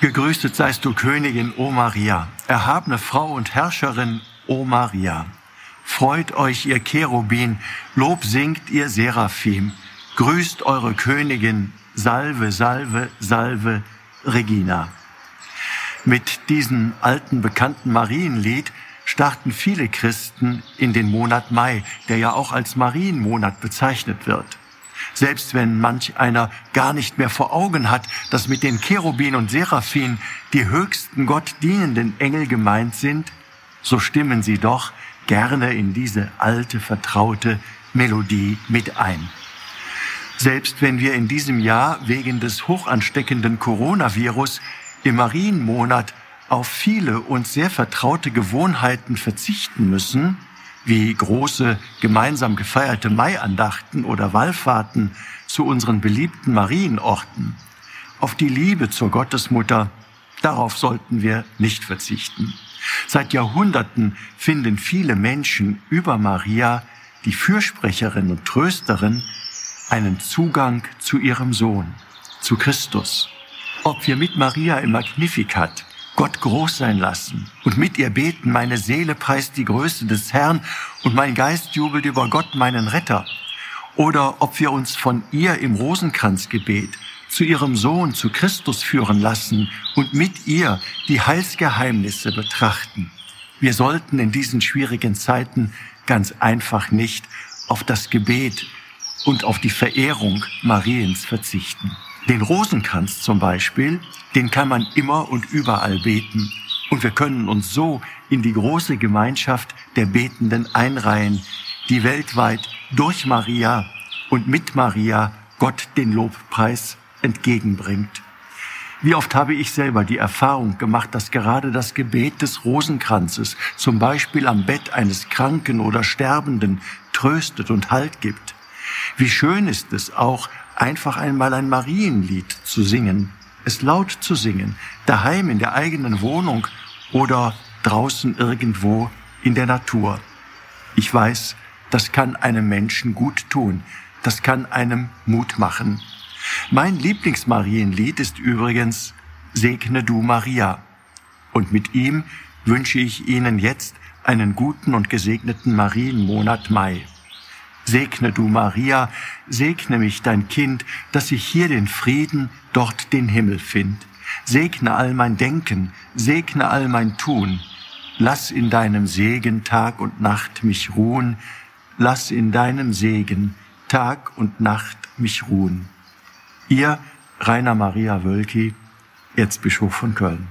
Gegrüßet seist du Königin, O Maria, erhabene Frau und Herrscherin, O Maria. Freut euch, ihr Cherubin, Lob singt ihr Seraphim, grüßt eure Königin, Salve, Salve, Salve, Regina. Mit diesem alten bekannten Marienlied starten viele Christen in den Monat Mai, der ja auch als Marienmonat bezeichnet wird. Selbst wenn manch einer gar nicht mehr vor Augen hat, dass mit den Cherubin und Seraphim die höchsten Gott dienenden Engel gemeint sind, so stimmen sie doch gerne in diese alte, vertraute Melodie mit ein. Selbst wenn wir in diesem Jahr wegen des hochansteckenden Coronavirus im Marienmonat auf viele uns sehr vertraute Gewohnheiten verzichten müssen, wie große gemeinsam gefeierte Maiandachten oder Wallfahrten zu unseren beliebten Marienorten, auf die Liebe zur Gottesmutter, darauf sollten wir nicht verzichten. Seit Jahrhunderten finden viele Menschen über Maria, die Fürsprecherin und Trösterin, einen Zugang zu ihrem Sohn, zu Christus. Ob wir mit Maria im Magnificat Gott groß sein lassen und mit ihr beten, meine Seele preist die Größe des Herrn und mein Geist jubelt über Gott, meinen Retter. Oder ob wir uns von ihr im Rosenkranzgebet zu ihrem Sohn, zu Christus führen lassen und mit ihr die Heilsgeheimnisse betrachten. Wir sollten in diesen schwierigen Zeiten ganz einfach nicht auf das Gebet und auf die Verehrung Mariens verzichten. Den Rosenkranz zum Beispiel, den kann man immer und überall beten. Und wir können uns so in die große Gemeinschaft der Betenden einreihen, die weltweit durch Maria und mit Maria Gott den Lobpreis entgegenbringt. Wie oft habe ich selber die Erfahrung gemacht, dass gerade das Gebet des Rosenkranzes, zum Beispiel am Bett eines Kranken oder Sterbenden, tröstet und Halt gibt. Wie schön ist es auch, einfach einmal ein Marienlied zu singen, es laut zu singen, daheim in der eigenen Wohnung oder draußen irgendwo in der Natur. Ich weiß, das kann einem Menschen gut tun, das kann einem Mut machen. Mein Lieblingsmarienlied ist übrigens Segne du Maria. Und mit ihm wünsche ich Ihnen jetzt einen guten und gesegneten Marienmonat Mai. Segne du Maria, segne mich dein Kind, dass ich hier den Frieden, dort den Himmel find. Segne all mein Denken, segne all mein Tun. Lass in deinem Segen Tag und Nacht mich ruhen. Lass in deinem Segen Tag und Nacht mich ruhen. Ihr Rainer Maria Wölki, Erzbischof von Köln.